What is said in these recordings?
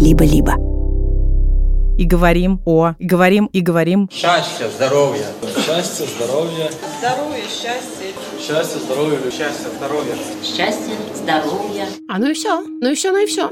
либо-либо. И говорим о, и говорим, и говорим. Счастья, здоровья. Счастье, здоровья. Здоровье, счастье. Счастье, здоровья. Счастья, здоровья. Счастья, здоровья. А ну и все, ну и все, ну и все.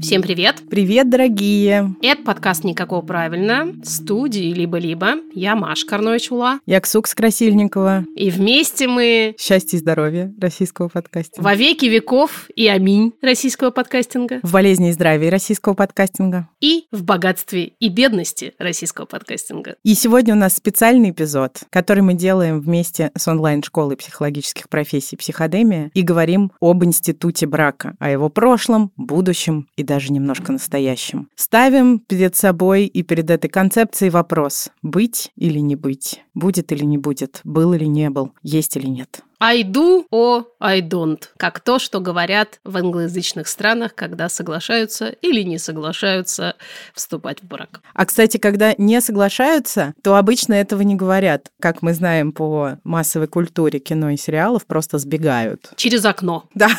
Всем привет! Привет, дорогие! Это подкаст «Никакого правильно» студии «Либо-либо». Я Маша Карнович-Ула. Я Ксукс Красильникова. И вместе мы... Счастье и здоровье российского подкастинга. Во веки веков и аминь российского подкастинга. В болезни и здравии российского подкастинга. И в богатстве и бедности российского подкастинга. И сегодня у нас специальный эпизод, который мы делаем вместе с онлайн-школой психологических профессий «Психодемия» и говорим об институте брака, о его прошлом, будущем и даже немножко настоящем. Ставим перед собой и перед этой концепцией вопрос «быть или не быть?» Будет или не будет? Был или не был? Есть или нет? I do or I don't. Как то, что говорят в англоязычных странах, когда соглашаются или не соглашаются вступать в брак. А, кстати, когда не соглашаются, то обычно этого не говорят. Как мы знаем по массовой культуре кино и сериалов, просто сбегают. Через окно. Да.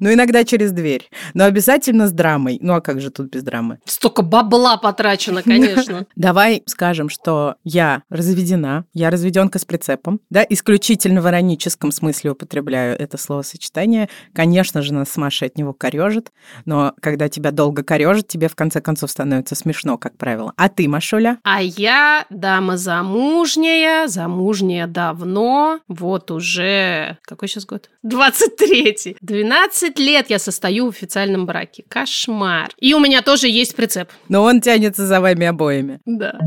Ну, иногда через дверь. Но обязательно с драмой. Ну, а как же тут без драмы? Столько бабла потрачено, конечно. Давай скажем, что я разведена, я разведенка с прицепом, да, исключительно в ироническом смысле употребляю это словосочетание. Конечно же, нас с Машей от него корежит, но когда тебя долго корежит, тебе в конце концов становится смешно, как правило. А ты, Машуля? А я дама замужняя, замужняя давно, вот уже... Какой сейчас год? 23 12 лет я состою в официальном браке. Кошмар. И у меня тоже есть прицеп. Но он тянется за вами обоими. Да.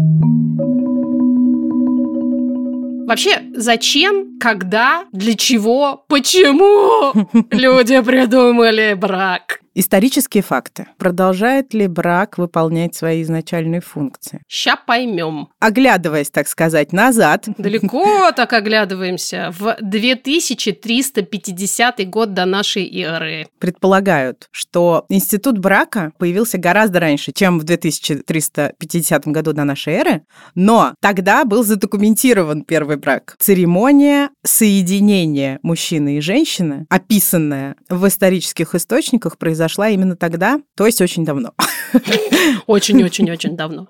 Вообще, зачем, когда, для чего, почему люди придумали брак? Исторические факты. Продолжает ли брак выполнять свои изначальные функции? Ща поймем. Оглядываясь, так сказать, назад. Далеко так оглядываемся. В 2350 год до нашей эры. Предполагают, что институт брака появился гораздо раньше, чем в 2350 году до нашей эры, но тогда был задокументирован первый брак. Церемония соединения мужчины и женщины, описанная в исторических источниках, произошла произошла именно тогда, то есть очень давно. Очень-очень-очень давно.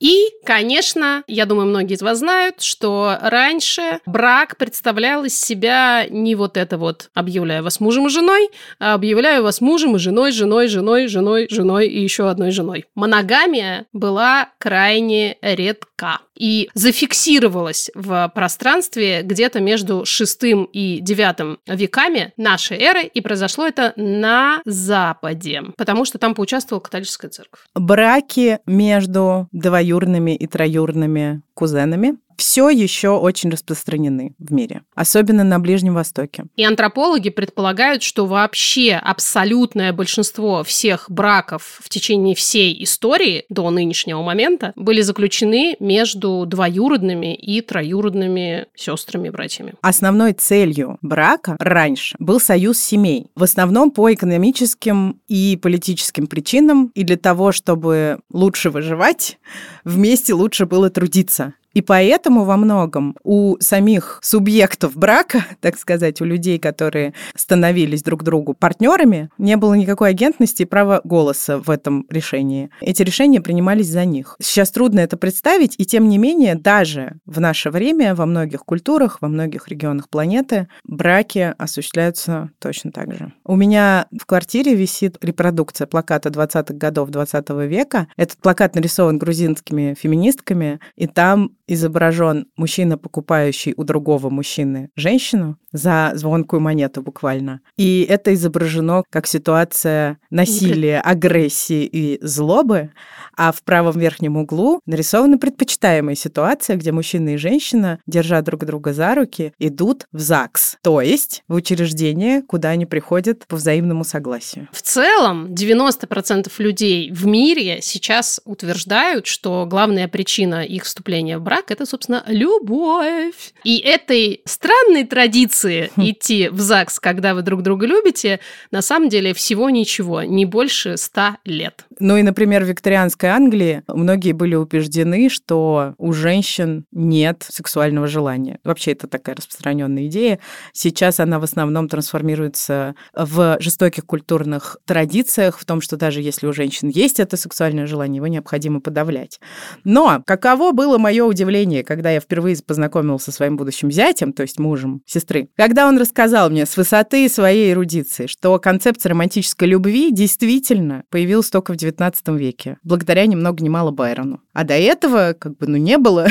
И, конечно, я думаю, многие из вас знают, что раньше брак представлял из себя не вот это вот «объявляю вас мужем и женой», а «объявляю вас мужем и женой, женой, женой, женой, женой и еще одной женой». Моногамия была крайне редка и зафиксировалась в пространстве где-то между шестым и девятым веками нашей эры, и произошло это на Западе, потому что там поучаствовала католическая церковь. Браки между двоюрными и троюрными кузенами все еще очень распространены в мире, особенно на Ближнем Востоке. И антропологи предполагают, что вообще абсолютное большинство всех браков в течение всей истории до нынешнего момента были заключены между двоюродными и троюродными сестрами и братьями. Основной целью брака раньше был союз семей, в основном по экономическим и политическим причинам, и для того, чтобы лучше выживать, вместе лучше было трудиться. И поэтому во многом у самих субъектов брака, так сказать, у людей, которые становились друг другу партнерами, не было никакой агентности и права голоса в этом решении. Эти решения принимались за них. Сейчас трудно это представить, и тем не менее, даже в наше время во многих культурах, во многих регионах планеты браки осуществляются точно так же. У меня в квартире висит репродукция плаката 20-х годов 20 века. Этот плакат нарисован грузинскими феминистками, и там изображен мужчина, покупающий у другого мужчины женщину за звонкую монету буквально. И это изображено как ситуация насилия, агрессии и злобы, а в правом верхнем углу нарисована предпочитаемая ситуация, где мужчина и женщина, держа друг друга за руки, идут в ЗАГС, то есть в учреждение, куда они приходят по взаимному согласию. В целом, 90% людей в мире сейчас утверждают, что главная причина их вступления в брак брак это, собственно, любовь. И этой странной традиции Хм. идти в ЗАГС, когда вы друг друга любите, на самом деле всего ничего, не больше ста лет. Ну и, например, в викторианской Англии многие были убеждены, что у женщин нет сексуального желания. Вообще это такая распространенная идея. Сейчас она в основном трансформируется в жестоких культурных традициях, в том, что даже если у женщин есть это сексуальное желание, его необходимо подавлять. Но каково было мое удивление, когда я впервые познакомился со своим будущим зятем, то есть мужем сестры, когда он рассказал мне с высоты своей эрудиции, что концепция романтической любви действительно появилась только в XIX веке, благодаря ни много ни мало Байрону. А до этого как бы ну не было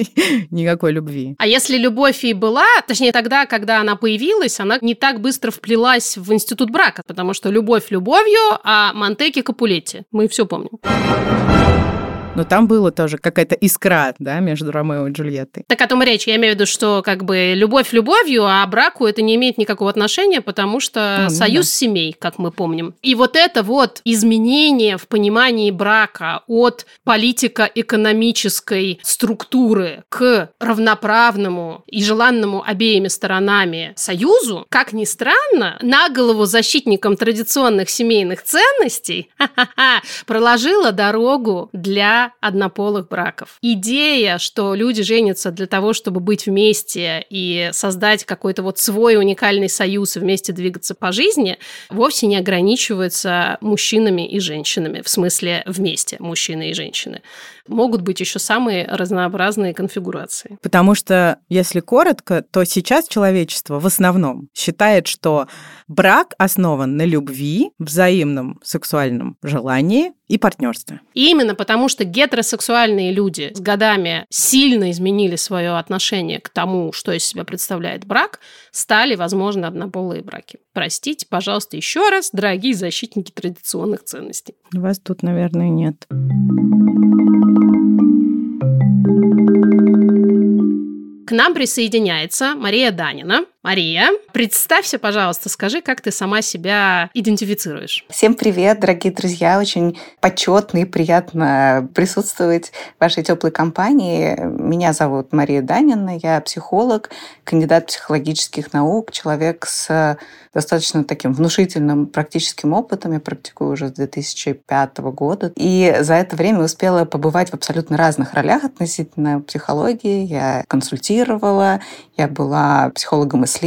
никакой любви. А если любовь и была, точнее тогда, когда она появилась, она не так быстро вплелась в институт брака, потому что любовь любовью, а Монтеки Капулетти. Мы все помним. Но там было тоже какая-то искра, да, между Ромео и Джульеттой. Так о том и речь. Я имею в виду, что как бы любовь любовью, а браку это не имеет никакого отношения, потому что А, союз да. семей, как мы помним. И вот это вот изменение в понимании брака от политико-экономической структуры к равноправному и желанному обеими сторонами союзу, как ни странно, на голову защитникам традиционных семейных ценностей проложила дорогу для однополых браков. Идея, что люди женятся для того, чтобы быть вместе и создать какой-то вот свой уникальный союз и вместе двигаться по жизни, вовсе не ограничивается мужчинами и женщинами, в смысле вместе мужчины и женщины. Могут быть еще самые разнообразные конфигурации. Потому что, если коротко, то сейчас человечество в основном считает, что брак основан на любви, взаимном сексуальном желании и партнерстве. Именно потому, что гетеросексуальные люди с годами сильно изменили свое отношение к тому, что из себя представляет брак, стали, возможно, однополые браки. Простите, пожалуйста, еще раз, дорогие защитники традиционных ценностей. Вас тут, наверное, нет. К нам присоединяется Мария Данина. Мария, представься, пожалуйста, скажи, как ты сама себя идентифицируешь. Всем привет, дорогие друзья. Очень почетно и приятно присутствовать в вашей теплой компании. Меня зовут Мария Данина, я психолог, кандидат психологических наук, человек с достаточно таким внушительным практическим опытом. Я практикую уже с 2005 года. И за это время успела побывать в абсолютно разных ролях относительно психологии. Я консультировала, я была психологом-исследователем,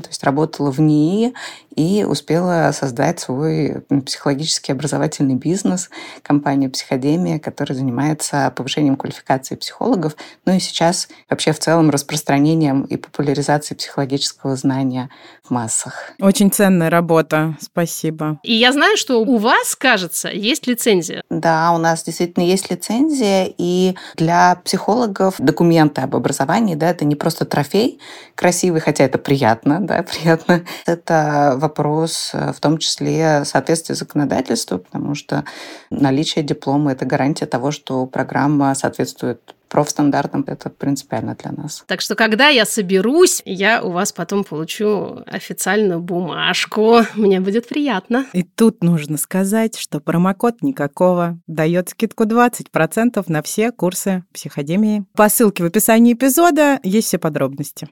то есть работала в НИИ и успела создать свой психологический образовательный бизнес, компанию «Психодемия», которая занимается повышением квалификации психологов, ну и сейчас вообще в целом распространением и популяризацией психологического знания в массах. Очень ценная работа, спасибо. И я знаю, что у вас, кажется, есть лицензия. Да, у нас действительно есть лицензия, и для психологов документы об образовании, да, это не просто трофей красивый, хотя это приятно, да, приятно. Это вопрос э, в том числе соответствия законодательству, потому что наличие диплома – это гарантия того, что программа соответствует профстандартам. Это принципиально для нас. Так что, когда я соберусь, я у вас потом получу официальную бумажку. Мне будет приятно. И тут нужно сказать, что промокод никакого дает скидку 20% на все курсы психодемии. По ссылке в описании эпизода есть все подробности.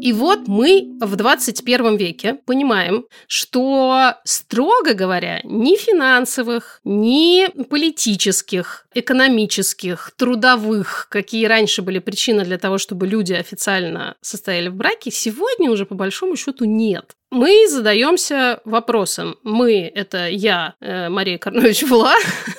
И вот мы в 21 веке понимаем, что, строго говоря, ни финансовых, ни политических, экономических, трудовых, какие раньше были причины для того, чтобы люди официально состояли в браке, сегодня уже по большому счету нет. Мы задаемся вопросом. Мы – это я, э, Мария Карнович Вла,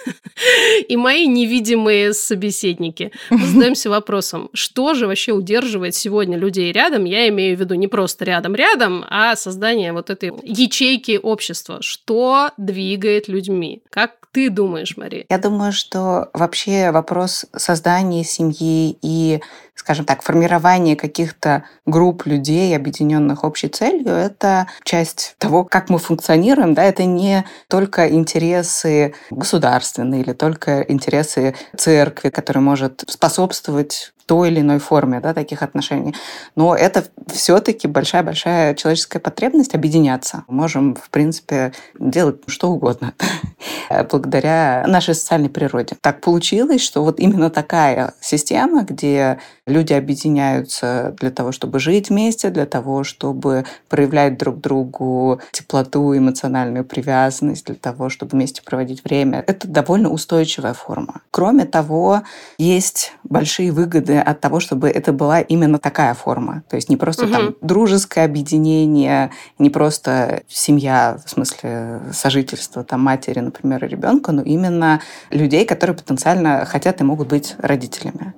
и мои невидимые собеседники. Мы задаемся вопросом, что же вообще удерживает сегодня людей рядом? Я имею в виду не просто рядом-рядом, а создание вот этой ячейки общества. Что двигает людьми? Как ты думаешь, Мария? Я думаю, что вообще вопрос создания семьи и, скажем так, формирования каких-то групп людей, объединенных общей целью, это часть того, как мы функционируем. Да? Это не только интересы государственные или только интересы церкви, которая может способствовать той или иной форме да, таких отношений. Но это все-таки большая-большая человеческая потребность объединяться. Мы можем, в принципе, делать что угодно. благодаря нашей социальной природе. Так получилось, что вот именно такая система, где люди объединяются для того, чтобы жить вместе, для того, чтобы проявлять друг другу теплоту, эмоциональную привязанность, для того, чтобы вместе проводить время. Это довольно устойчивая форма. Кроме того, есть большие выгоды от того, чтобы это была именно такая форма. То есть не просто угу. там дружеское объединение, не просто семья, в смысле сожительства там матери, например, и ребенка, но именно людей, которые потенциально хотят и могут быть родителями.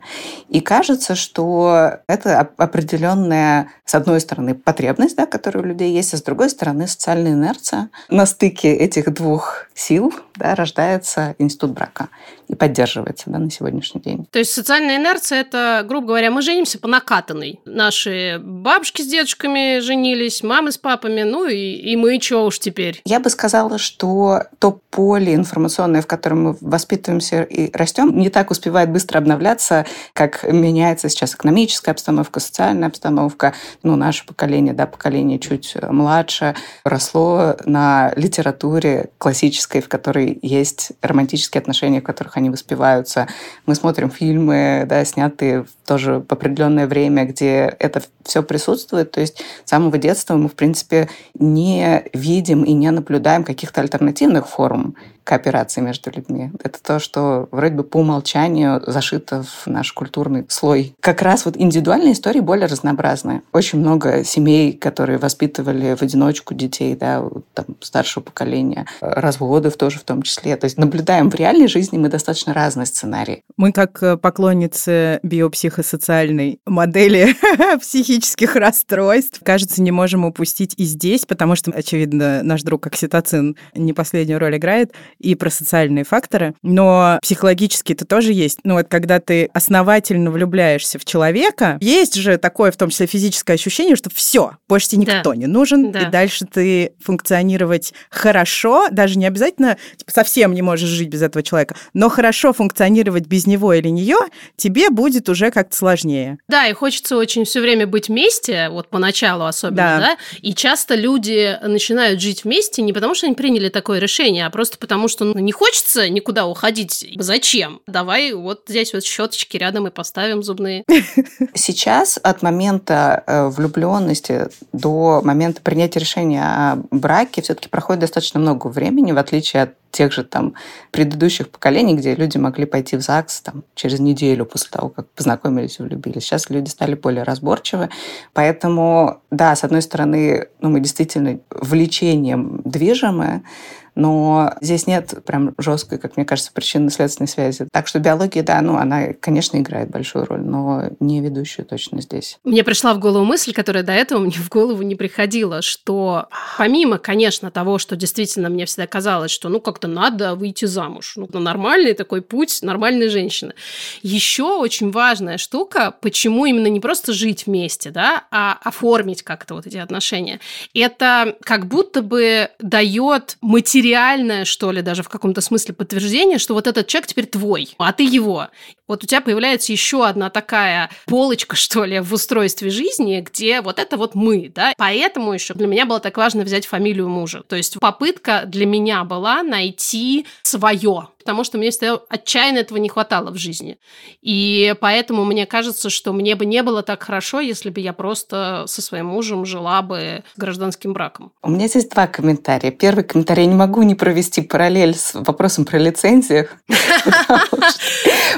И кажется, что это определенная, с одной стороны, потребность, да, которая у людей есть, а с другой стороны, социальная инерция. На стыке этих двух сил да, рождается институт брака и поддерживается да, на сегодняшний день. То есть социальная инерция – это, грубо говоря, мы женимся по накатанной. Наши бабушки с дедушками женились, мамы с папами, ну и, и мы что уж теперь? Я бы сказала, что то поле информационное, в котором мы воспитываемся и растем, не так успевает быстро обновляться, как меняется сейчас экономическая обстановка, социальная обстановка. Ну, наше поколение, да, поколение чуть младше, росло на литературе классической, в которой есть романтические отношения, в которых они воспеваются. Мы смотрим фильмы, да, снятые тоже в определенное время, где это все присутствует. То есть с самого детства мы, в принципе, не видим и не наблюдаем каких-то альтернативных форм кооперации между людьми. Это то, что вроде бы по умолчанию зашито в наш культурный слой. Как раз вот индивидуальные истории более разнообразные. Очень много семей, которые воспитывали в одиночку детей, да, там, старшего поколения, разводов тоже в том числе. То есть наблюдаем в реальной жизни мы достаточно разные сценарии. Мы как э, поклонницы биопсихосоциальной модели психических расстройств, кажется, не можем упустить и здесь, потому что, очевидно, наш друг окситоцин не последнюю роль играет, и про социальные факторы, но психологически это тоже есть. Ну вот когда ты основательно влюбляешься в человека, есть же такое, в том числе физическое ощущение, что все, больше тебе никто да. не нужен, да. и дальше ты функционировать хорошо, даже не обязательно типа, совсем не можешь жить без этого человека, но хорошо функционировать без него или нее тебе будет уже как-то сложнее. Да, и хочется очень все время быть вместе, вот поначалу особенно, да. да, и часто люди начинают жить вместе не потому, что они приняли такое решение, а просто потому, что ну, не хочется никуда уходить. Зачем? Давай вот здесь вот щеточки рядом и поставим зубные. Сейчас от момента э, влюбленности до момента принятия решения о браке все-таки проходит достаточно много времени, в отличие от тех же там предыдущих поколений, где люди могли пойти в ЗАГС там, через неделю после того, как познакомились и влюбились. Сейчас люди стали более разборчивы. Поэтому, да, с одной стороны, ну, мы действительно влечением движимы, но здесь нет прям жесткой, как мне кажется, причинно-следственной связи. Так что биология, да, ну, она, конечно, играет большую роль, но не ведущую точно здесь. Мне пришла в голову мысль, которая до этого мне в голову не приходила, что помимо, конечно, того, что действительно мне всегда казалось, что ну как-то надо выйти замуж, ну нормальный такой путь нормальной женщины. Еще очень важная штука, почему именно не просто жить вместе, да, а оформить как-то вот эти отношения. Это как будто бы дает материал материальное, что ли, даже в каком-то смысле подтверждение, что вот этот человек теперь твой, а ты его. Вот у тебя появляется еще одна такая полочка, что ли, в устройстве жизни, где вот это вот мы, да. Поэтому еще для меня было так важно взять фамилию мужа. То есть попытка для меня была найти свое, потому что мне всегда отчаянно этого не хватало в жизни. И поэтому мне кажется, что мне бы не было так хорошо, если бы я просто со своим мужем жила бы гражданским браком. У меня здесь два комментария. Первый комментарий. Я не могу не провести параллель с вопросом про лицензию.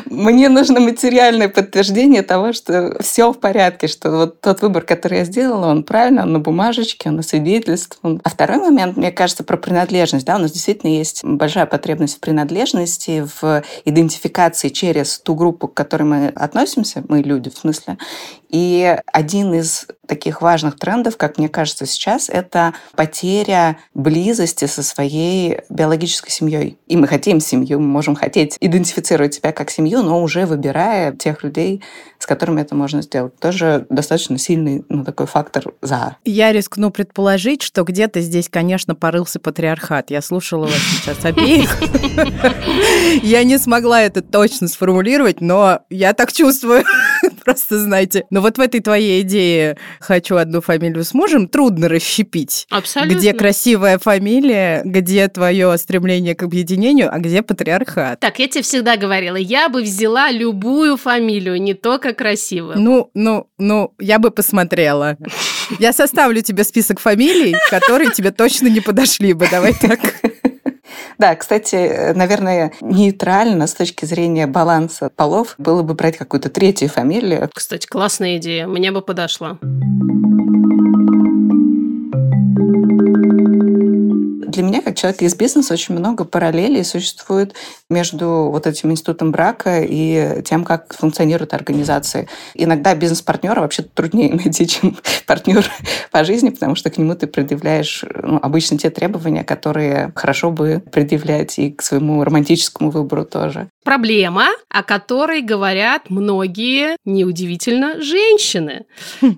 Мне нужно материальное подтверждение того, что все в порядке, что вот тот выбор, который я сделала, он правильно, он на бумажечке, он на свидетельстве. А второй момент, мне кажется, про принадлежность. Да, у нас действительно есть большая потребность в принадлежности, в идентификации через ту группу, к которой мы относимся, мы люди в смысле. И один из таких важных трендов, как мне кажется сейчас, это потеря близости со своей биологической семьей. И мы хотим семью, мы можем хотеть идентифицировать себя как семью, но уже выбирая тех людей, с которыми это можно сделать. Тоже достаточно сильный ну, такой фактор за. Я рискну предположить, что где-то здесь, конечно, порылся патриархат. Я слушала вас сейчас обеих. Я не смогла это точно сформулировать, но я так чувствую. Просто знаете. Но вот в этой твоей идее «хочу одну фамилию с мужем» трудно расщепить. Абсолютно. Где красивая фамилия, где твое стремление к объединению, а где патриархат. Так, я тебе всегда говорила, я бы взяла любую фамилию, не только красивую. Ну, ну, ну, я бы посмотрела. Я составлю тебе список фамилий, которые тебе точно не подошли бы. Давай так. Да, кстати, наверное, нейтрально с точки зрения баланса полов было бы брать какую-то третью фамилию. Кстати, классная идея, мне бы подошла. Для меня, как человека из бизнеса, очень много параллелей существует между вот этим институтом брака и тем, как функционируют организации. Иногда бизнес-партнера вообще труднее найти, чем партнер по жизни, потому что к нему ты предъявляешь ну, обычно те требования, которые хорошо бы предъявлять и к своему романтическому выбору тоже. Проблема, о которой говорят многие, неудивительно, женщины.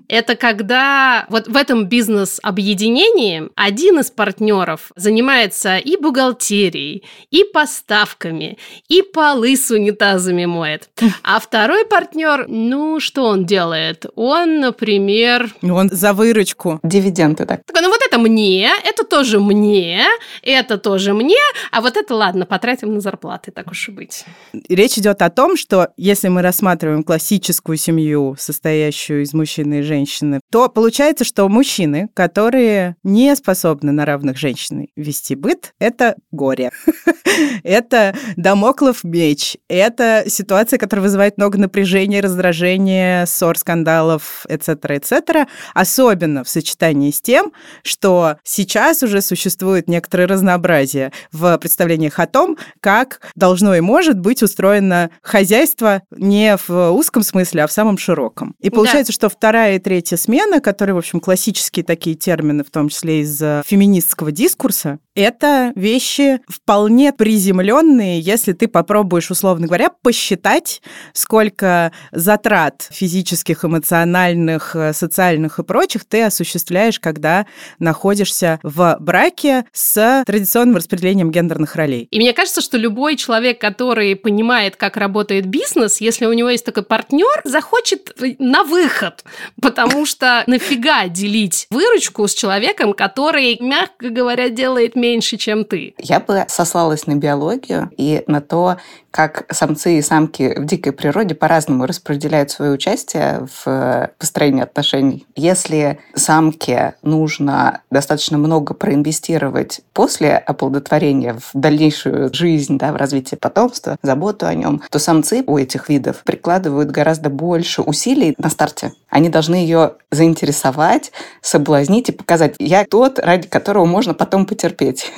Это когда вот в этом бизнес-объединении один из партнеров занимается и бухгалтерией, и поставками, и полы с унитазами моет. А второй партнер, ну, что он делает? Он, например... Он за выручку. Дивиденды, так. Такой, ну вот это мне, это тоже мне, это тоже мне, а вот это, ладно, потратим на зарплаты, так уж и быть. Речь идет о том, что если мы рассматриваем классическую семью, состоящую из мужчины и женщины, то получается, что мужчины, которые не способны на равных женщин вести быт, это горе. это домоклов меч. Это ситуация, которая вызывает много напряжения, раздражения, ссор, скандалов, etc., etc., особенно в сочетании с тем, что сейчас уже существует некоторое разнообразие в представлениях о том, как должно и может быть устроено хозяйство не в узком смысле, а в самом широком. И получается, да. что вторая и третья смена, которые, в общем, классические такие термины, в том числе из феминистского дискурса, это вещи вполне приземленные, если ты попробуешь, условно говоря, посчитать, сколько затрат физических, эмоциональных, социальных и прочих ты осуществляешь, когда находишься в браке с традиционным распределением гендерных ролей. И мне кажется, что любой человек, который понимает, как работает бизнес, если у него есть такой партнер, захочет на выход, потому что нафига делить выручку с человеком, который, мягко говоря, делает меньше, чем ты. Я бы сослалась на биологию и на то, как самцы и самки в дикой природе по-разному распределяют свое участие в построении отношений. Если самке нужно достаточно много проинвестировать после оплодотворения в дальнейшую жизнь, да, в развитие потомства, заботу о нем, то самцы у этих видов прикладывают гораздо больше усилий на старте. Они должны ее заинтересовать, соблазнить и показать, я тот, ради которого можно потом потерпеть. терпеть.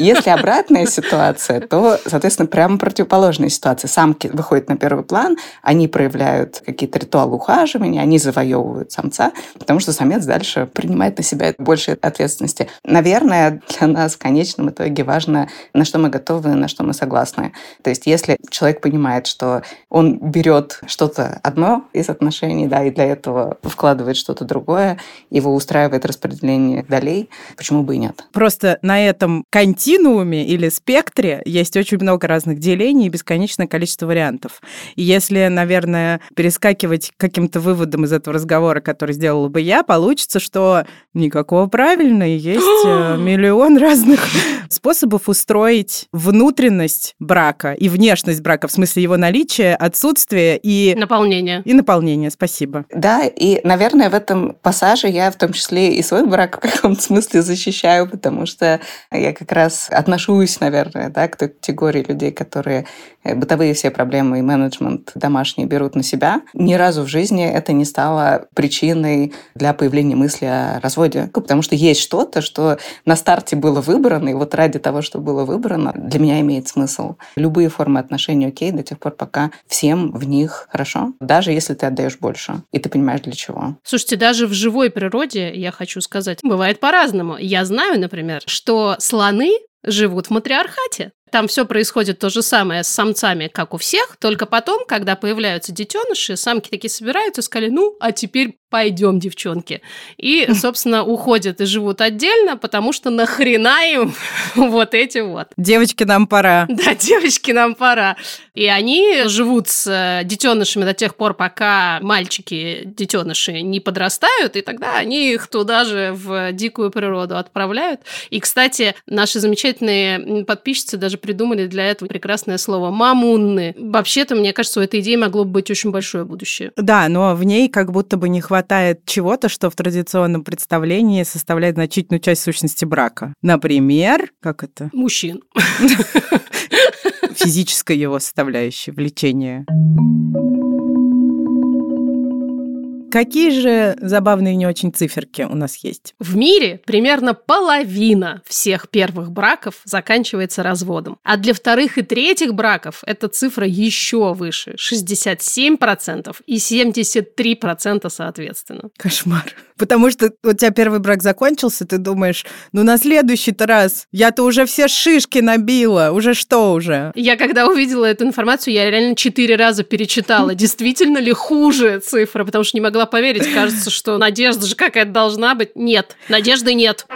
Если обратная ситуация, то, соответственно, прямо противоположная ситуация. Самки выходят на первый план, они проявляют какие-то ритуалы ухаживания, они завоевывают самца, потому что самец дальше принимает на себя больше ответственности. Наверное, для нас в конечном итоге важно, на что мы готовы, на что мы согласны. То есть если человек понимает, что он берет что-то одно из отношений, да, и для этого вкладывает что-то другое, его устраивает распределение долей, почему бы и нет? Просто на этом континууме или спектре есть очень много разных делений и бесконечное количество вариантов. И если, наверное, перескакивать к каким-то выводам из этого разговора, который сделала бы я, получится, что никакого правильного, есть э, миллион разных способов устроить внутренность брака и внешность брака, в смысле его наличия, отсутствия и... Наполнение. И наполнение, спасибо. Да, и, наверное, в этом пассаже я в том числе и свой брак в каком-то смысле защищаю, потому что я как раз отношусь, наверное, да, к той категории людей, которые бытовые все проблемы и менеджмент домашние берут на себя. Ни разу в жизни это не стало причиной для появления мысли о разводе. Потому что есть что-то, что на старте было выбрано, и вот ради того, что было выбрано, для меня имеет смысл. Любые формы отношений окей до тех пор, пока всем в них хорошо, даже если ты отдаешь больше, и ты понимаешь для чего. Слушайте, даже в живой природе, я хочу сказать, бывает по-разному. Я знаю, например, что слоны живут в матриархате. Там все происходит то же самое с самцами, как у всех, только потом, когда появляются детеныши, самки такие собираются и сказали, ну, а теперь пойдем, девчонки. И, собственно, уходят и живут отдельно, потому что нахрена им вот эти вот. Девочки, нам пора. Да, девочки, нам пора. И они живут с э, детенышами до тех пор, пока мальчики, детеныши, не подрастают, и тогда они их туда же в дикую природу отправляют. И, кстати, наши замечательные подписчицы даже придумали для этого прекрасное слово «мамунны». Вообще-то, мне кажется, у этой идеи могло бы быть очень большое будущее. Да, но в ней как будто бы не хватает чего-то, что в традиционном представлении составляет значительную часть сущности брака. Например, как это? Мужчин. Физическая его составляющая, влечение. Какие же забавные не очень циферки у нас есть? В мире примерно половина всех первых браков заканчивается разводом. А для вторых и третьих браков эта цифра еще выше. 67% и 73% соответственно. Кошмар. Потому что у тебя первый брак закончился, ты думаешь, ну на следующий-то раз я-то уже все шишки набила, уже что уже? Я когда увидела эту информацию, я реально четыре раза перечитала, действительно ли хуже цифра, потому что не могла поверить. Кажется, что надежда же какая-то должна быть. Нет, надежды нет.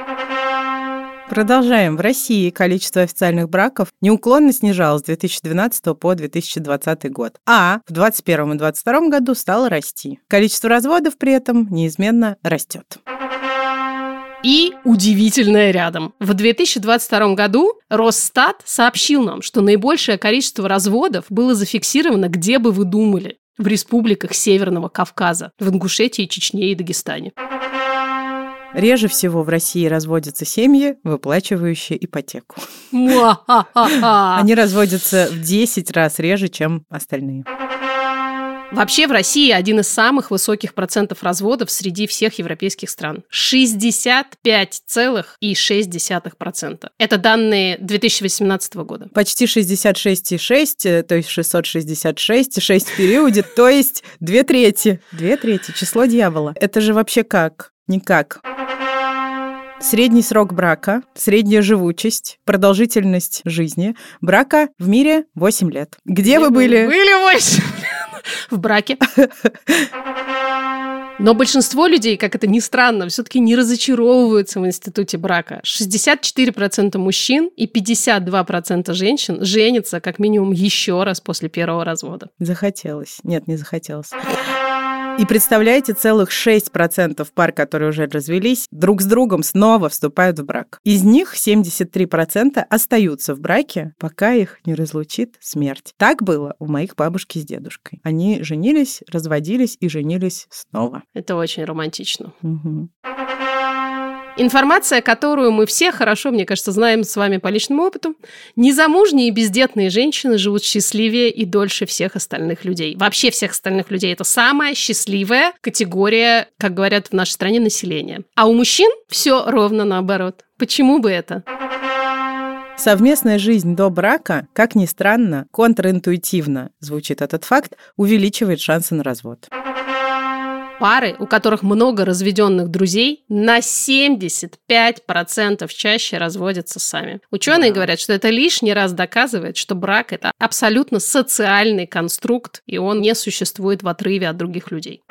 Продолжаем. В России количество официальных браков неуклонно снижалось с 2012 по 2020 год, а в 2021 и 2022 году стало расти. Количество разводов при этом неизменно растет. И удивительное рядом. В 2022 году Росстат сообщил нам, что наибольшее количество разводов было зафиксировано, где бы вы думали, в республиках Северного Кавказа, в Ингушетии, Чечне и Дагестане. Реже всего в России разводятся семьи, выплачивающие ипотеку. Они разводятся в 10 раз реже, чем остальные. Вообще в России один из самых высоких процентов разводов среди всех европейских стран. 65,6%. Это данные 2018 года. Почти 66,6, то есть 666, 6 в периоде, то есть две трети. Две трети, число дьявола. Это же вообще как? Никак. Средний срок брака, средняя живучесть, продолжительность жизни брака в мире 8 лет. Где вы были? Были 8 в браке. Но большинство людей, как это ни странно, все-таки не разочаровываются в институте брака. 64% мужчин и 52% женщин женятся как минимум еще раз после первого развода. Захотелось. Нет, не захотелось. И представляете, целых 6% пар, которые уже развелись, друг с другом снова вступают в брак. Из них 73% остаются в браке, пока их не разлучит смерть. Так было у моих бабушки с дедушкой. Они женились, разводились и женились снова. Это очень романтично. Мгм. Информация, которую мы все хорошо, мне кажется, знаем с вами по личному опыту. Незамужние и бездетные женщины живут счастливее и дольше всех остальных людей. Вообще всех остальных людей. Это самая счастливая категория, как говорят в нашей стране, населения. А у мужчин все ровно наоборот. Почему бы это? Совместная жизнь до брака, как ни странно, контринтуитивно звучит этот факт, увеличивает шансы на развод. Пары, у которых много разведенных друзей, на 75% чаще разводятся сами. Ученые Да. говорят, что это лишний раз доказывает, что брак это абсолютно социальный конструкт, и он не существует в отрыве от других людей.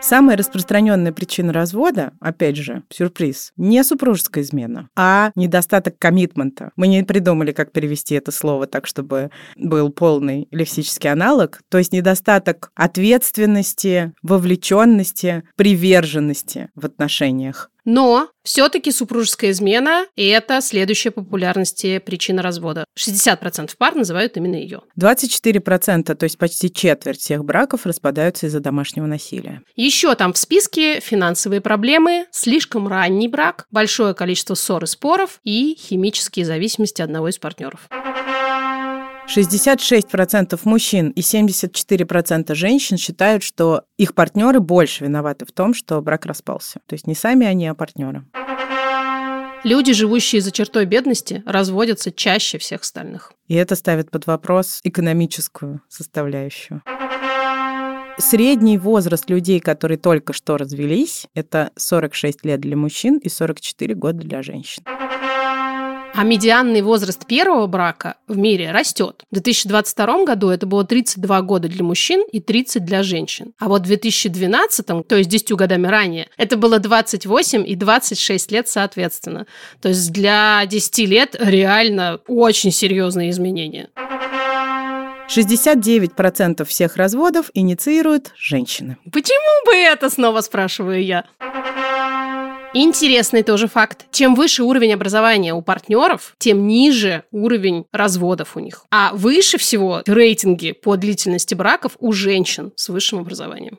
Самая распространенная причина развода, опять же, сюрприз, не супружеская измена, а недостаток коммитмента. Мы не придумали, как перевести это слово так, чтобы был полный лексический аналог. То есть недостаток ответственности, вовлеченности, приверженности в отношениях. Но все-таки супружеская измена – это следующая по популярности причина развода. 60% пар называют именно ее. 24%, то есть почти четверть всех браков распадаются из-за домашнего насилия. Еще там в списке финансовые проблемы, слишком ранний брак, большое количество ссор и споров и химические зависимости одного из партнеров. 66% мужчин и 74% женщин считают, что их партнеры больше виноваты в том, что брак распался. То есть не сами они, а партнеры. Люди, живущие за чертой бедности, разводятся чаще всех остальных. И это ставит под вопрос экономическую составляющую. Средний возраст людей, которые только что развелись, это 46 лет для мужчин и 44 года для женщин. А медианный возраст первого брака в мире растет. В 2022 году это было 32 года для мужчин и 30 для женщин. А вот в 2012, то есть 10 годами ранее, это было 28 и 26 лет соответственно. То есть для 10 лет реально очень серьезные изменения. 69% всех разводов инициируют женщины. Почему бы это, снова спрашиваю я? Интересный тоже факт. Чем выше уровень образования у партнеров, тем ниже уровень разводов у них. А выше всего рейтинги по длительности браков у женщин с высшим образованием.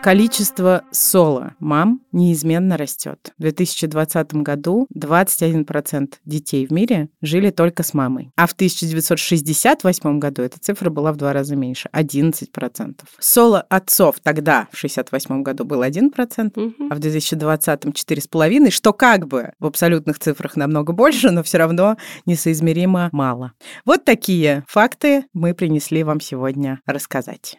Количество соло мам неизменно растет. В 2020 году 21% детей в мире жили только с мамой. А в 1968 году эта цифра была в два раза меньше, 11%. Соло отцов тогда, в 1968 году, был 1%, Мгм. а в 2020 4,5%, что как бы в абсолютных цифрах намного больше, но все равно несоизмеримо мало. Вот такие факты мы принесли вам сегодня рассказать.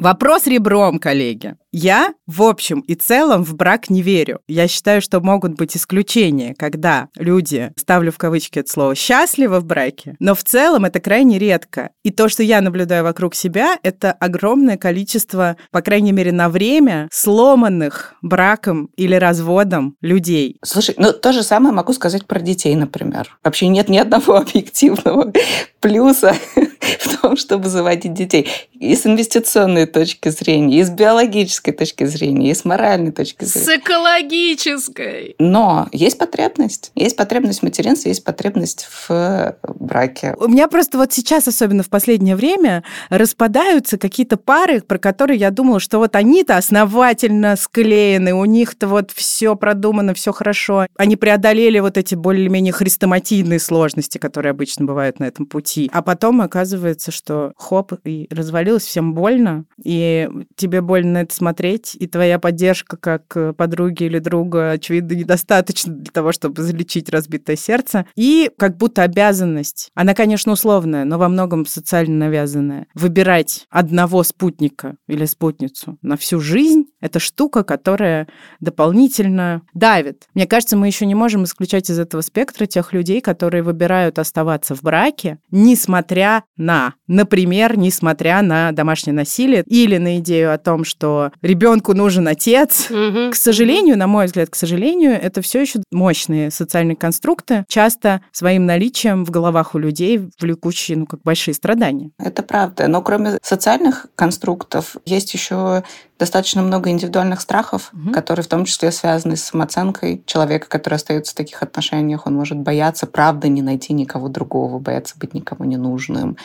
Вопрос ребром, коллеги. Я, в общем и целом, в брак не верю. Я считаю, что могут быть исключения, когда люди, ставлю в кавычки это слово, счастливы в браке, но в целом это крайне редко. И то, что я наблюдаю вокруг себя, это огромное количество, по крайней мере, на время, сломанных браком или разводом людей. Слушай, ну то же самое могу сказать про детей, например. Вообще нет ни одного объективного плюса в том, чтобы заводить детей. И с инвестиционной точки зрения, и с биологической точки зрения, и с моральной точки С зрения. экологической. Но есть потребность. Есть потребность в материнстве, есть потребность в браке. У меня просто вот сейчас, особенно в последнее время, распадаются какие-то пары, про которые я думала, что вот они-то основательно склеены, у них-то вот все продумано, все хорошо. Они преодолели вот эти более-менее хрестоматийные сложности, которые обычно бывают на этом пути. А потом оказывается, что хоп, и развалилось, всем больно, и тебе больно это смотреть, и твоя поддержка как э, подруги или друга, очевидно, недостаточно для того, чтобы залечить разбитое сердце. И как будто обязанность, она, конечно, условная, но во многом социально навязанная, выбирать одного спутника или спутницу на всю жизнь, это штука, которая дополнительно давит. Мне кажется, мы еще не можем исключать из этого спектра тех людей, которые выбирают оставаться в браке, несмотря на, например, несмотря на домашнее насилие или на идею о том, что ребенку нужен отец. Мгм. К сожалению, на мой взгляд, к сожалению, это все еще мощные социальные конструкты, часто своим наличием в головах у людей влекущие, ну, как большие страдания. Это правда. Но кроме социальных конструктов, есть еще достаточно много индивидуальных страхов, Мгм. которые в том числе связаны с самооценкой человека, который остается в таких отношениях. Он может бояться, правда, не найти никого другого, бояться быть никому не нужным.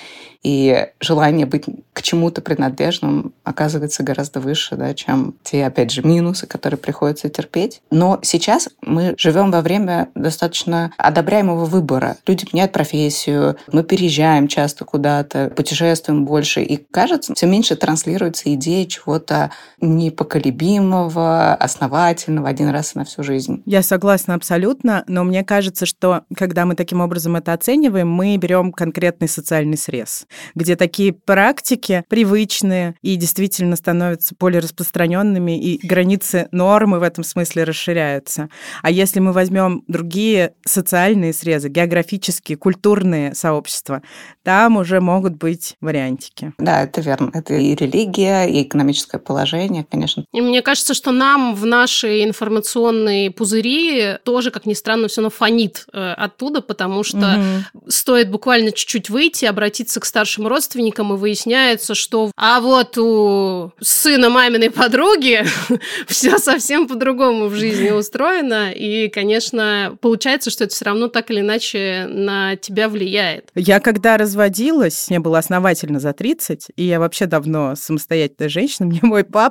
И желание быть к чему-то принадлежным оказывается гораздо выше, да, чем те, опять же, минусы, которые приходится терпеть. Но сейчас мы живем во время достаточно одобряемого выбора. Люди меняют профессию, мы переезжаем часто куда-то, путешествуем больше, и кажется, все меньше транслируется идея чего-то непоколебимого, основательного, один раз и на всю жизнь. Я согласна абсолютно, но мне кажется, что когда мы таким образом это оцениваем, мы берем конкретный социальный срез, где такие практики привычные и действительно становятся более распространенными, и границы нормы в этом смысле расширяются. А если мы возьмем другие социальные срезы, географические, культурные сообщества, там уже могут быть вариантики. Да, это верно. Это и религия, и экономическое положение, конечно. И мне кажется, что нам в наши информационные пузыри тоже, как ни странно, все равно фонит э, оттуда, потому что Мгм. стоит буквально чуть-чуть выйти, обратиться к старшим родственникам, и выясняется, что а вот у сына маминой подруги все совсем по-другому в жизни устроено, и, конечно, получается, что это все равно так или иначе на тебя влияет. Я когда разводилась, мне было основательно за 30, и я вообще давно самостоятельная женщина, мне мой папа,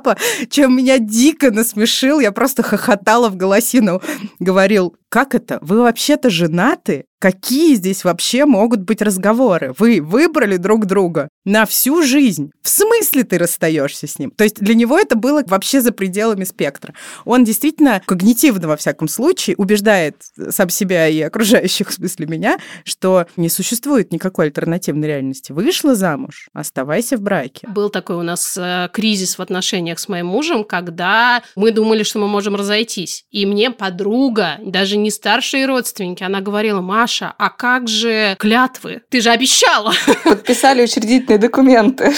чем меня дико насмешил, я просто хохотала в голосину, говорил, как это? Вы вообще-то женаты? Какие здесь вообще могут быть разговоры? Вы выбрали друг друга на всю жизнь. В смысле ты расстаешься с ним? То есть для него это было вообще за пределами спектра. Он действительно когнитивно, во всяком случае, убеждает сам себя и окружающих, в смысле меня, что не существует никакой альтернативной реальности. Вышла замуж, оставайся в браке. Был такой у нас э, кризис в отношениях с моим мужем, когда мы думали, что мы можем разойтись. И мне подруга, даже старшие родственники, она говорила, Маша, а как же клятвы? Ты же обещала. Подписали учредительные документы.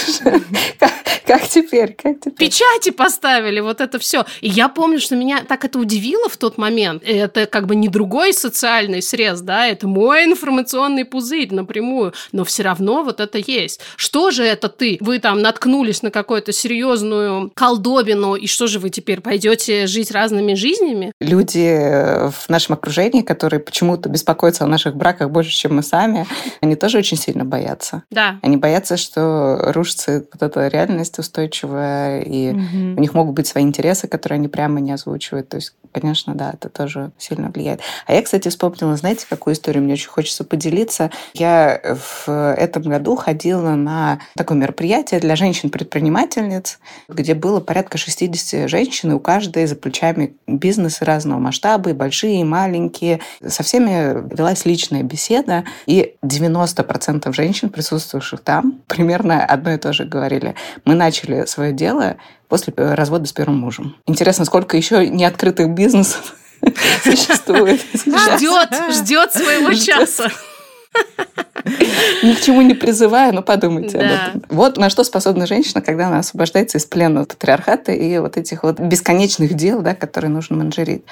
Как теперь? Как теперь? Печати поставили, вот это все. И я помню, что меня так это удивило в тот момент. Это как бы не другой социальный срез, да, это мой информационный пузырь напрямую, но все равно вот это есть. Что же это ты? Вы там наткнулись на какую-то серьезную колдобину, и что же вы теперь пойдете жить разными жизнями? Люди в нашем окружении, которые почему-то беспокоятся о наших браках больше, чем мы сами, они тоже очень сильно боятся. Да. Они боятся, что рушится вот эта реальность устойчивая, и Мгм. у них могут быть свои интересы, которые они прямо не озвучивают. То есть, конечно, да, это тоже сильно влияет. А я, кстати, вспомнила, знаете, какую историю мне очень хочется поделиться. Я в этом году ходила на такое мероприятие для женщин-предпринимательниц, где было порядка 60 женщин, и у каждой за плечами бизнесы разного масштаба, и большие, и маленькие. Со всеми велась личная беседа, и 90% женщин, присутствовавших там, примерно одно и то же говорили. Мы начали свое дело после развода с первым мужем. Интересно, сколько еще неоткрытых бизнесов существует. Ждет, ждет своего часа. Ни к чему не призывая, но подумайте об Да. этом. Вот на что способна женщина, когда она освобождается из плена патриархата и вот этих вот бесконечных дел, да, которые нужно менеджерить.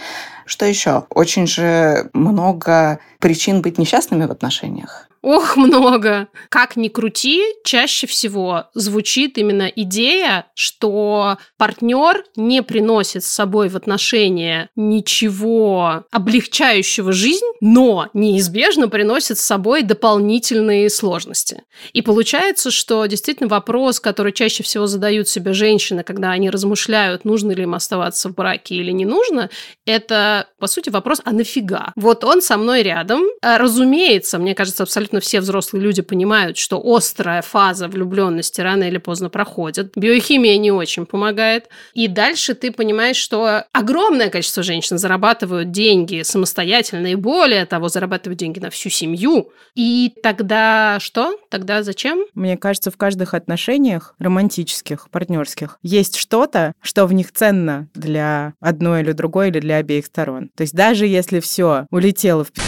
Что еще? Очень же много причин быть несчастными в отношениях. Ох, много. Как ни крути, чаще всего звучит именно идея, что партнер не приносит с собой в отношения ничего облегчающего жизнь, но неизбежно приносит с собой дополнительные сложности. И получается, что действительно вопрос, который чаще всего задают себе женщины, когда они размышляют, нужно ли им оставаться в браке или не нужно, это, по сути, вопрос, а нафига? Вот он со мной рядом. А, Разумеется, мне кажется, абсолютно все взрослые люди понимают, что острая фаза влюбленности рано или поздно проходит. Биохимия не очень помогает. И дальше ты понимаешь, что огромное количество женщин зарабатывают деньги самостоятельно и более того, зарабатывают деньги на всю семью. И тогда что? Тогда зачем? Мне кажется, в каждых отношениях, романтических, партнерских, есть что-то, что в них ценно для одной или другой, или для обеих сторон. То есть даже если все улетело в пи***,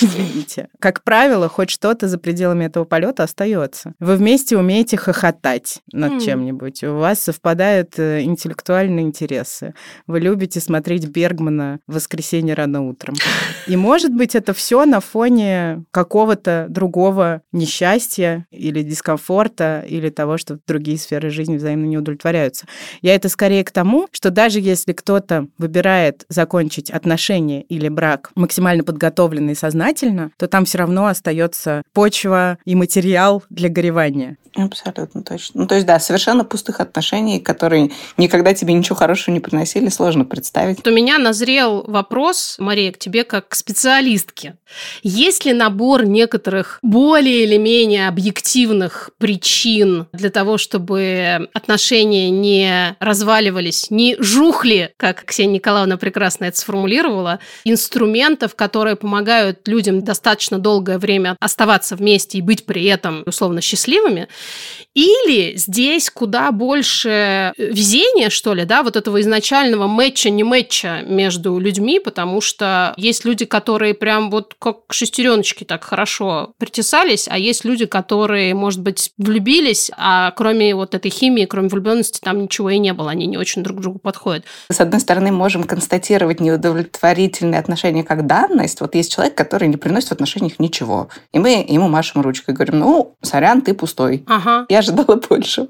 извините, как правило, хоть что-то за пределами этого полета остается. Вы вместе умеете хохотать над М. чем-нибудь. У вас совпадают э, интеллектуальные интересы. Вы любите смотреть Бергмана в воскресенье рано утром. И может быть это все на фоне какого-то другого несчастья или дискомфорта, или того, что другие сферы жизни взаимно не удовлетворяются. Я это скорее к тому, что даже если кто-то выбирает закончить отношения или брак максимально подготовленно и сознательно, то там все равно остается почва и материал для горевания. Абсолютно точно. Ну, то есть, да, совершенно пустых отношений, которые никогда тебе ничего хорошего не приносили, сложно представить. У меня назрел вопрос, Мария, к тебе как к специалистке. Есть ли набор некоторых более или менее объективных причин для того, чтобы отношения не разваливались, не жухли, как Ксения Николаевна прекрасно это сформулировала, инструментов, которые помогают людям достаточно долгое время оставаться вместе и быть при этом условно счастливыми? Или здесь куда больше везения, что ли, да, вот этого изначального мэтча, не мэтча между людьми, потому что есть люди, которые прям вот как шестереночки так хорошо притесались, а есть люди, которые, может быть, влюбились, а кроме вот этой химии, кроме влюбленности, там ничего и не было, они не очень друг к другу подходят. С одной стороны, можем констатировать неудовлетворительные отношения как данность. Вот есть человек, который не приносит в отношениях ничего. И мы ему машем ручкой и говорим, ну, сорян, ты пустой. Ага. Я ожидала больше.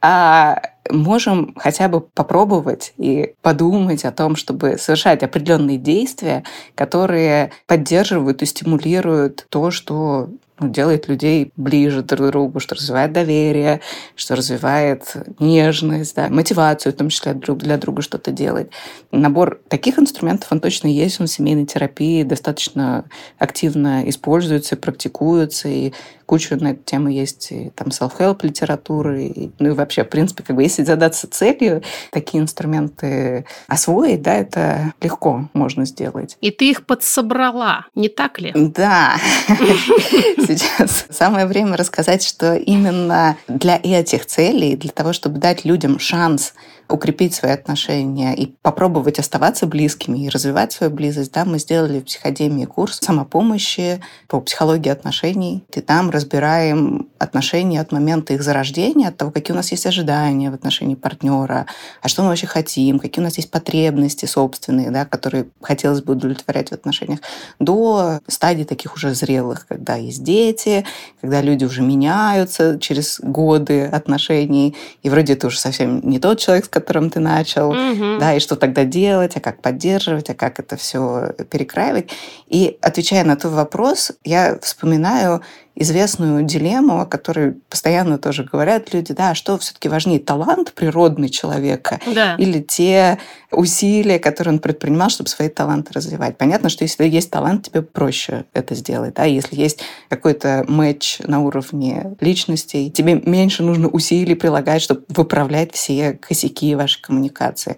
А можем хотя бы попробовать и подумать о том, чтобы совершать определенные действия, которые поддерживают и стимулируют то, что ну, делает людей ближе друг к другу, что развивает доверие, что развивает нежность, да, мотивацию, в том числе друг для друга что-то делать. Набор таких инструментов, он точно есть, он в семейной терапии достаточно активно используется, практикуется, и куча на эту тему есть и там self-help литературы, и, ну и вообще, в принципе, как бы если задаться целью такие инструменты освоить, да, это легко можно сделать. И ты их подсобрала, не так ли? Да. Сейчас самое время рассказать, что именно для этих целей, для того, чтобы дать людям шанс укрепить свои отношения и попробовать оставаться близкими и развивать свою близость, да, мы сделали в психодемии курс самопомощи по психологии отношений. И там разбираем отношения от момента их зарождения, от того, какие у нас есть ожидания в отношении партнера, а что мы вообще хотим, какие у нас есть потребности собственные, да, которые хотелось бы удовлетворять в отношениях, до стадий таких уже зрелых, когда есть дети, когда люди уже меняются через годы отношений, и вроде это уже совсем не тот человек, с которым ты начал, Мгм. да, и что тогда делать, а как поддерживать, а как это все перекраивать. И отвечая на твой вопрос, я вспоминаю известную дилемму, о которой постоянно тоже говорят люди, да, что все-таки важнее, талант природный человека Да. или те усилия, которые он предпринимал, чтобы свои таланты развивать. Понятно, что если есть талант, тебе проще это сделать. Да? Если есть какой-то матч на уровне личностей, тебе меньше нужно усилий прилагать, чтобы выправлять все косяки вашей коммуникации.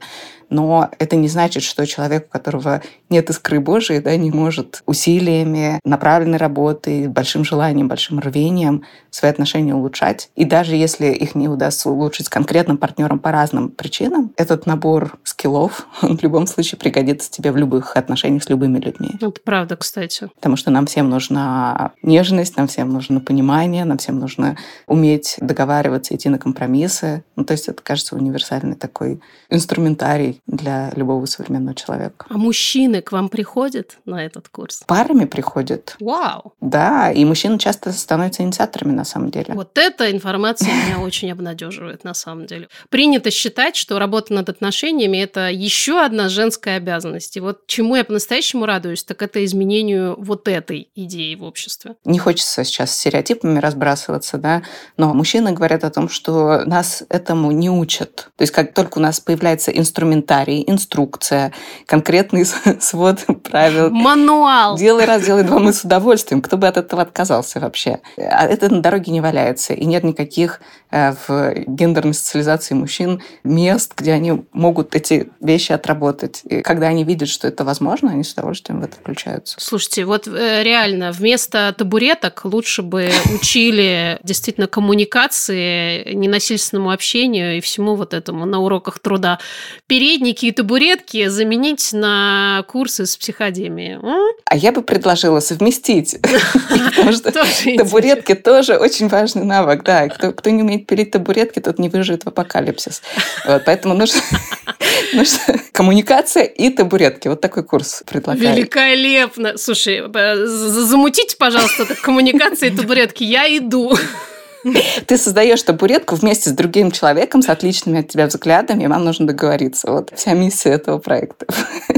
Но это не значит, что человек, у которого нет искры Божией, да, не может усилиями, направленной работой, большим желанием, большим рвением свои отношения улучшать. И даже если их не удастся улучшить с конкретным партнером по разным причинам, этот набор скиллов, он в любом случае пригодится тебе в любых отношениях с любыми людьми. Это правда, кстати. Потому что нам всем нужна нежность, нам всем нужно понимание, нам всем нужно уметь договариваться, идти на компромиссы. Ну, то есть это, кажется, универсальный такой инструментарий для любого современного человека. А мужчины к вам приходят на этот курс? Парами приходят, Вау! да, и мужчины часто становятся инициаторами на самом деле. Вот эта информация меня очень обнадеживает на самом деле. Принято считать, что работа над отношениями – это еще одна женская обязанность. И вот чему я по-настоящему радуюсь, так это изменению вот этой идеи в обществе. Не хочется сейчас стереотипами разбрасываться, да, но мужчины говорят о том, что нас этому не учат. То есть как только у нас появляется инструментарий, инструкция, конкретный свод правил, Мануал! Делай раз, делай два, мы с удовольствием. Кто бы от этого отказался вообще? А это на дороге не валяется. И нет никаких э, в гендерной социализации мужчин мест, где они могут эти вещи отработать. И когда они видят, что это возможно, они с удовольствием в это включаются. Слушайте, вот э, реально, вместо табуреток лучше бы учили действительно коммуникации, ненасильственному общению и всему вот этому на уроках труда. Передники и табуретки заменить на курсы с психодемией. М? А я бы предложила совместить. Потому что Тоже табуретки тоже очень важный навык. Да, кто, не умеет пилить табуретки, тот не выживет в апокалипсис. Поэтому нужно, коммуникация и табуретки. Вот такой курс предлагаю. Великолепно. Слушай, э, за- замутите, пожалуйста, коммуникации и табуретки. Я иду. Ты создаешь табуретку вместе с другим человеком с отличными от тебя взглядами, и вам нужно договориться. Вот вся миссия этого проекта.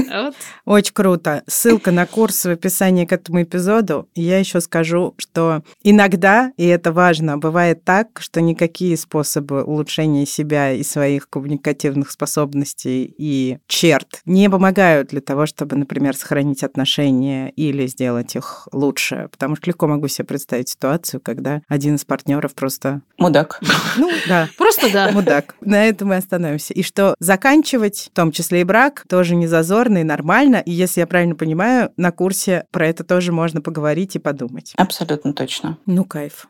Вот. Очень круто. Ссылка на курс в описании к этому эпизоду. Я еще скажу, что иногда, и это важно, бывает так, что никакие способы улучшения себя и своих коммуникативных способностей и черт не помогают для того, чтобы, например, сохранить отношения или сделать их лучше. Потому что легко могу себе представить ситуацию, когда один из партнеров просто, Мудак. ну да, Просто да. мудак. На этом мы остановимся. И что заканчивать, в том числе и брак, тоже не зазорно и нормально. И если я правильно понимаю, на курсе про это тоже можно поговорить и подумать. Абсолютно точно. Ну, кайф.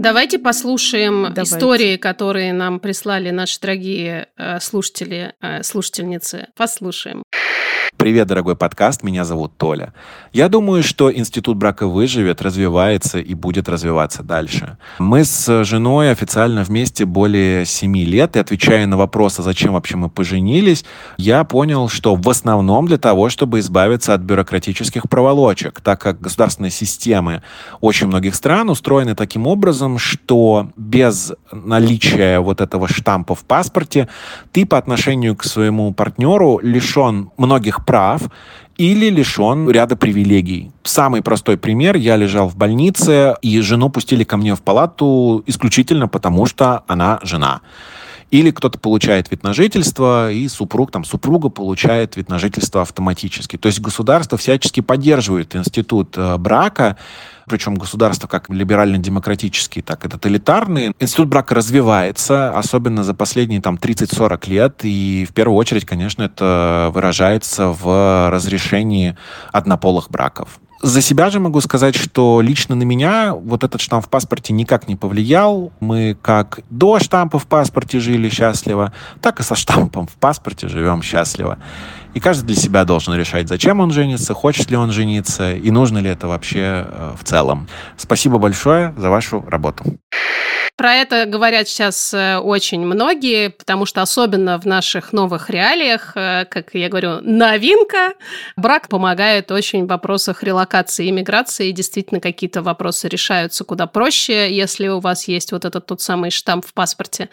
Давайте послушаем Давайте. истории, которые нам прислали наши дорогие э, слушатели, э, слушательницы. Послушаем. Привет, дорогой подкаст, меня зовут Толя. Я думаю, что Институт брака выживет, развивается и будет развиваться дальше. Мы с женой официально вместе более семи лет, и отвечая на вопрос, а зачем вообще мы поженились, я понял, что в основном для того, чтобы избавиться от бюрократических проволочек, так как государственные системы очень многих стран устроены таким образом, что без наличия вот этого штампа в паспорте ты по отношению к своему партнеру лишен многих прав или лишен ряда привилегий. Самый простой пример. Я лежал в больнице, и жену пустили ко мне в палату исключительно потому, что она жена. Или кто-то получает вид на жительство, и супруг, там, супруга получает вид на жительство автоматически. То есть государство всячески поддерживает институт э, брака, причем государство как либерально-демократические, так и тоталитарные. Институт брака развивается, особенно за последние там 30-40 лет, и в первую очередь, конечно, это выражается в разрешении однополых браков. За себя же могу сказать, что лично на меня вот этот штамп в паспорте никак не повлиял. Мы как до штампа в паспорте жили счастливо, так и со штампом в паспорте живем счастливо. И каждый для себя должен решать, зачем он женится, хочет ли он жениться и нужно ли это вообще э, в целом. Спасибо большое за вашу работу. Про это говорят сейчас э, очень многие, потому что особенно в наших новых реалиях, э, как я говорю, новинка, брак помогает очень в вопросах релокации и миграции. Действительно, какие-то вопросы решаются куда проще, если у вас есть вот этот тот самый штамп в паспорте.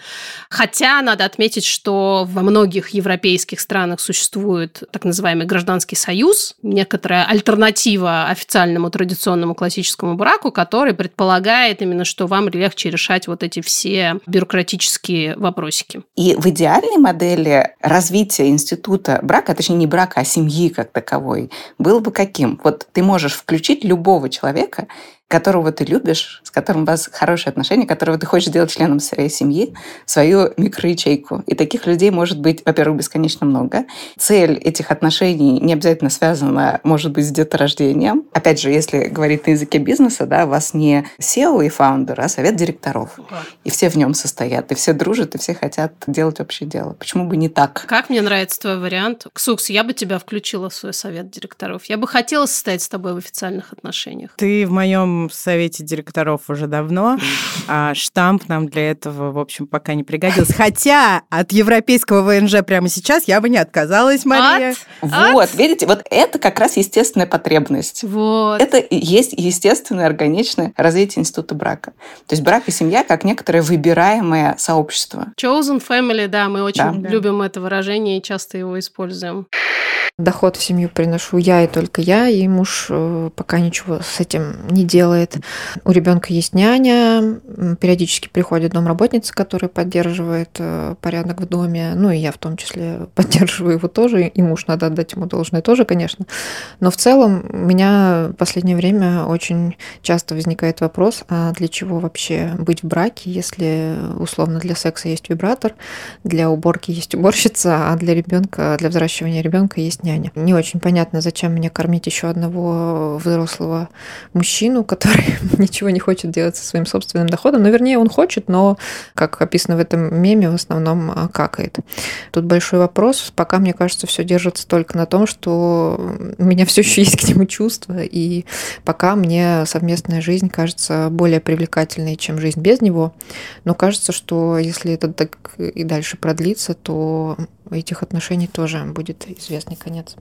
Хотя надо отметить, что во многих европейских странах существует так называемый гражданский союз, некоторая альтернатива официальному традиционному классическому браку, который предполагает именно, что вам легче решать вот вот эти все бюрократические вопросики. И в идеальной модели развития института брака, точнее не брака, а семьи как таковой, был бы каким? Вот ты можешь включить любого человека, которого ты любишь, с которым у вас хорошие отношения, которого ты хочешь сделать членом своей семьи, свою микроячейку. И таких людей может быть, во-первых, бесконечно много. Цель этих отношений не обязательно связана, может быть, с деторождением. Опять же, если говорить на языке бизнеса, да, у вас не SEO и фаундер, а совет директоров. И все в нем состоят, и все дружат, и все хотят делать общее дело. Почему бы не так? Как мне нравится твой вариант. Ксукс, я бы тебя включила в свой совет директоров. Я бы хотела состоять с тобой в официальных отношениях. Ты в моем в совете директоров уже давно, а штамп нам для этого, в общем, пока не пригодился. Хотя от европейского ВНЖ прямо сейчас я бы не отказалась, Мария. От? Вот, от? видите, вот это как раз естественная потребность. Вот. Это и есть естественное органичное развитие института брака. То есть брак и семья как некоторое выбираемое сообщество. Chosen family, да, мы очень да. любим это выражение и часто его используем. Доход в семью приношу я и только я, и муж э, пока ничего с этим не делает. У ребенка есть няня, периодически приходит домработница, которая поддерживает э, порядок в доме, ну и я в том числе поддерживаю его тоже, и муж надо отдать ему должное тоже, конечно. Но в целом у меня в последнее время очень часто возникает вопрос, а для чего вообще быть в браке, если условно для секса есть вибратор, для уборки есть уборщица, а для ребенка, для взращивания ребенка есть няня. Не очень понятно, зачем мне кормить еще одного взрослого мужчину, который ничего не хочет делать со своим собственным доходом. Ну, вернее, он хочет, но, как описано в этом меме, в основном а, какает. Тут большой вопрос. Пока, мне кажется, все держится только на том, что у меня все еще есть к нему чувства, и пока мне совместная жизнь кажется более привлекательной, чем жизнь без него. Но кажется, что если это так и дальше продлится, то этих отношений тоже будет известный конец.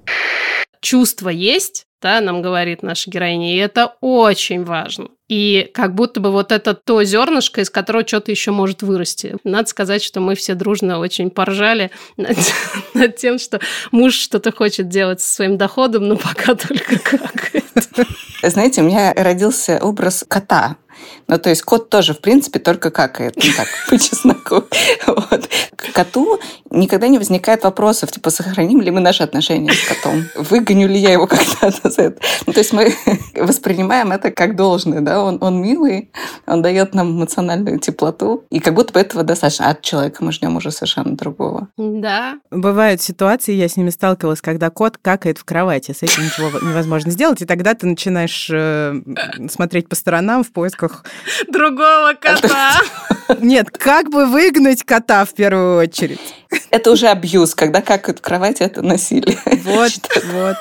Чувство есть, да, нам говорит наша героиня, и это очень важно. И как будто бы вот это то зернышко, из которого что-то еще может вырасти. Надо сказать, что мы все дружно очень поржали над, над тем, что муж что-то хочет делать со своим доходом, но пока только как. Знаете, у меня родился образ кота ну, то есть кот тоже, в принципе, только какает, ну так, по чесноку. Вот. К коту никогда не возникает вопросов, типа, сохраним ли мы наши отношения с котом, выгоню ли я его когда-то за это. Ну, то есть мы воспринимаем это как должное, да, он, он милый, он дает нам эмоциональную теплоту, и как будто бы этого достаточно. От человека мы ждем уже совершенно другого. Да. Бывают ситуации, я с ними сталкивалась, когда кот какает в кровати, с этим ничего невозможно сделать, и тогда ты начинаешь э, смотреть по сторонам в поисках другого кота. Нет, как бы выгнать кота в первую очередь? Это уже абьюз, когда какают в кровати, это насилие. Вот, вот.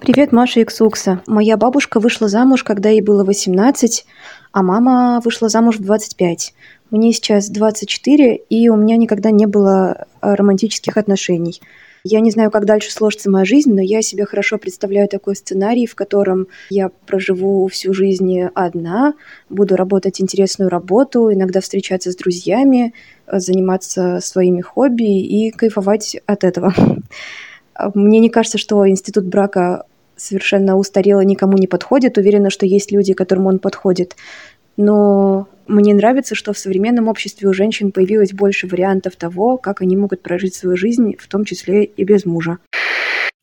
Привет, Маша Иксукса. Моя бабушка вышла замуж, когда ей было 18, а мама вышла замуж в 25. Мне сейчас 24, и у меня никогда не было романтических отношений. Я не знаю, как дальше сложится моя жизнь, но я себе хорошо представляю такой сценарий, в котором я проживу всю жизнь одна, буду работать интересную работу, иногда встречаться с друзьями, заниматься своими хобби и кайфовать от этого. Мне не кажется, что институт брака совершенно устарел и никому не подходит. Уверена, что есть люди, которым он подходит. Но мне нравится, что в современном обществе у женщин появилось больше вариантов того, как они могут прожить свою жизнь, в том числе и без мужа.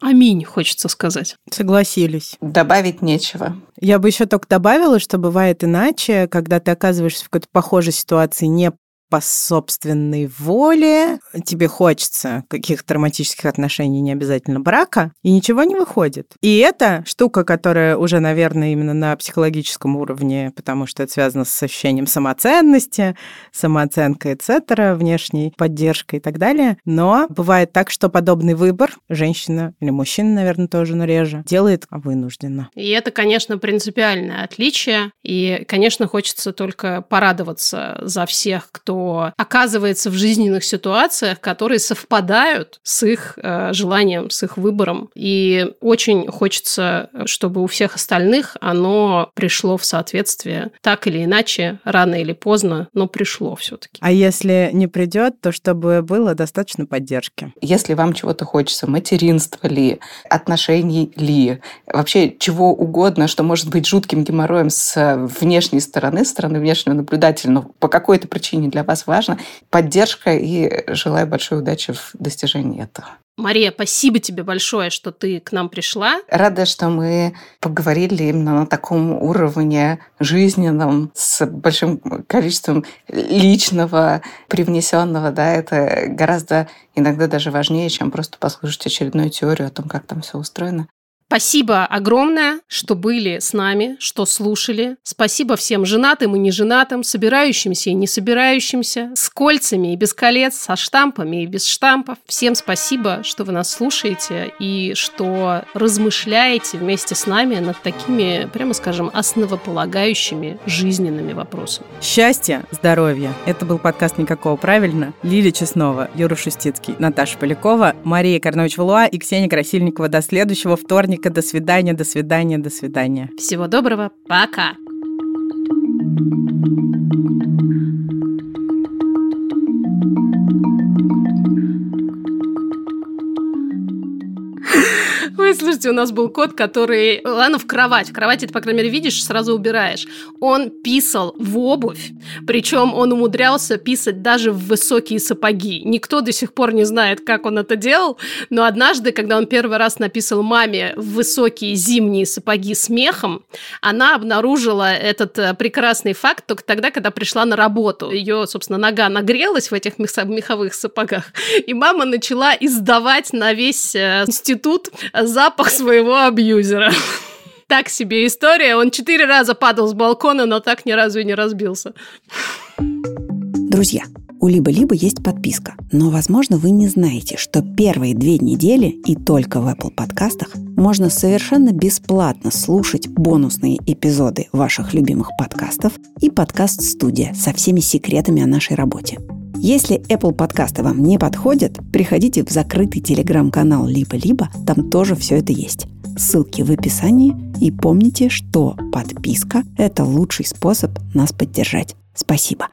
Аминь, хочется сказать. Согласились. Добавить нечего. Я бы еще только добавила, что бывает иначе, когда ты оказываешься в какой-то похожей ситуации не по собственной воле, тебе хочется каких-то романтических отношений, не обязательно брака, и ничего не выходит. И это штука, которая уже, наверное, именно на психологическом уровне, потому что это связано с ощущением самоценности, самооценкой, etc., внешней поддержкой и так далее. Но бывает так, что подобный выбор женщина или мужчина, наверное, тоже, но реже, делает вынужденно. И это, конечно, принципиальное отличие. И, конечно, хочется только порадоваться за всех, кто оказывается в жизненных ситуациях, которые совпадают с их э, желанием, с их выбором. И очень хочется, чтобы у всех остальных оно пришло в соответствие. Так или иначе, рано или поздно, но пришло все-таки. А если не придет, то чтобы было достаточно поддержки. Если вам чего-то хочется, материнства ли, отношений ли, вообще чего угодно, что может быть жутким геморроем с внешней стороны, стороны внешнего наблюдателя, но по какой-то причине для вас важно. Поддержка и желаю большой удачи в достижении этого. Мария, спасибо тебе большое, что ты к нам пришла. Рада, что мы поговорили именно на таком уровне жизненном, с большим количеством личного, привнесенного. Да, это гораздо иногда даже важнее, чем просто послушать очередную теорию о том, как там все устроено. Спасибо огромное, что были с нами, что слушали. Спасибо всем женатым и неженатым, собирающимся и не собирающимся, с кольцами и без колец, со штампами и без штампов. Всем спасибо, что вы нас слушаете и что размышляете вместе с нами над такими, прямо скажем, основополагающими жизненными вопросами. Счастья, здоровья. Это был подкаст «Никакого правильно». Лилия Чеснова, Юра Шустицкий, Наташа Полякова, Мария Карнович-Валуа и Ксения Красильникова. До следующего вторника Вероника, до свидания, до свидания, до свидания. Всего доброго, пока. Ой, слушайте, у нас был кот, который... Ладно, в кровать. В кровати ты, по крайней мере, видишь, сразу убираешь. Он писал в обувь, причем он умудрялся писать даже в высокие сапоги. Никто до сих пор не знает, как он это делал, но однажды, когда он первый раз написал маме в высокие зимние сапоги с мехом, она обнаружила этот э, прекрасный факт только тогда, когда пришла на работу. Ее, собственно, нога нагрелась в этих меховых сапогах, и мама начала издавать на весь э, институт запах своего абьюзера. Так себе история. Он четыре раза падал с балкона, но так ни разу и не разбился. Друзья, у Либо-Либо есть подписка, но, возможно, вы не знаете, что первые две недели и только в Apple подкастах можно совершенно бесплатно слушать бонусные эпизоды ваших любимых подкастов и подкаст-студия со всеми секретами о нашей работе. Если Apple подкасты вам не подходят, приходите в закрытый телеграм-канал «Либо-либо», там тоже все это есть. Ссылки в описании и помните, что подписка – это лучший способ нас поддержать. Спасибо.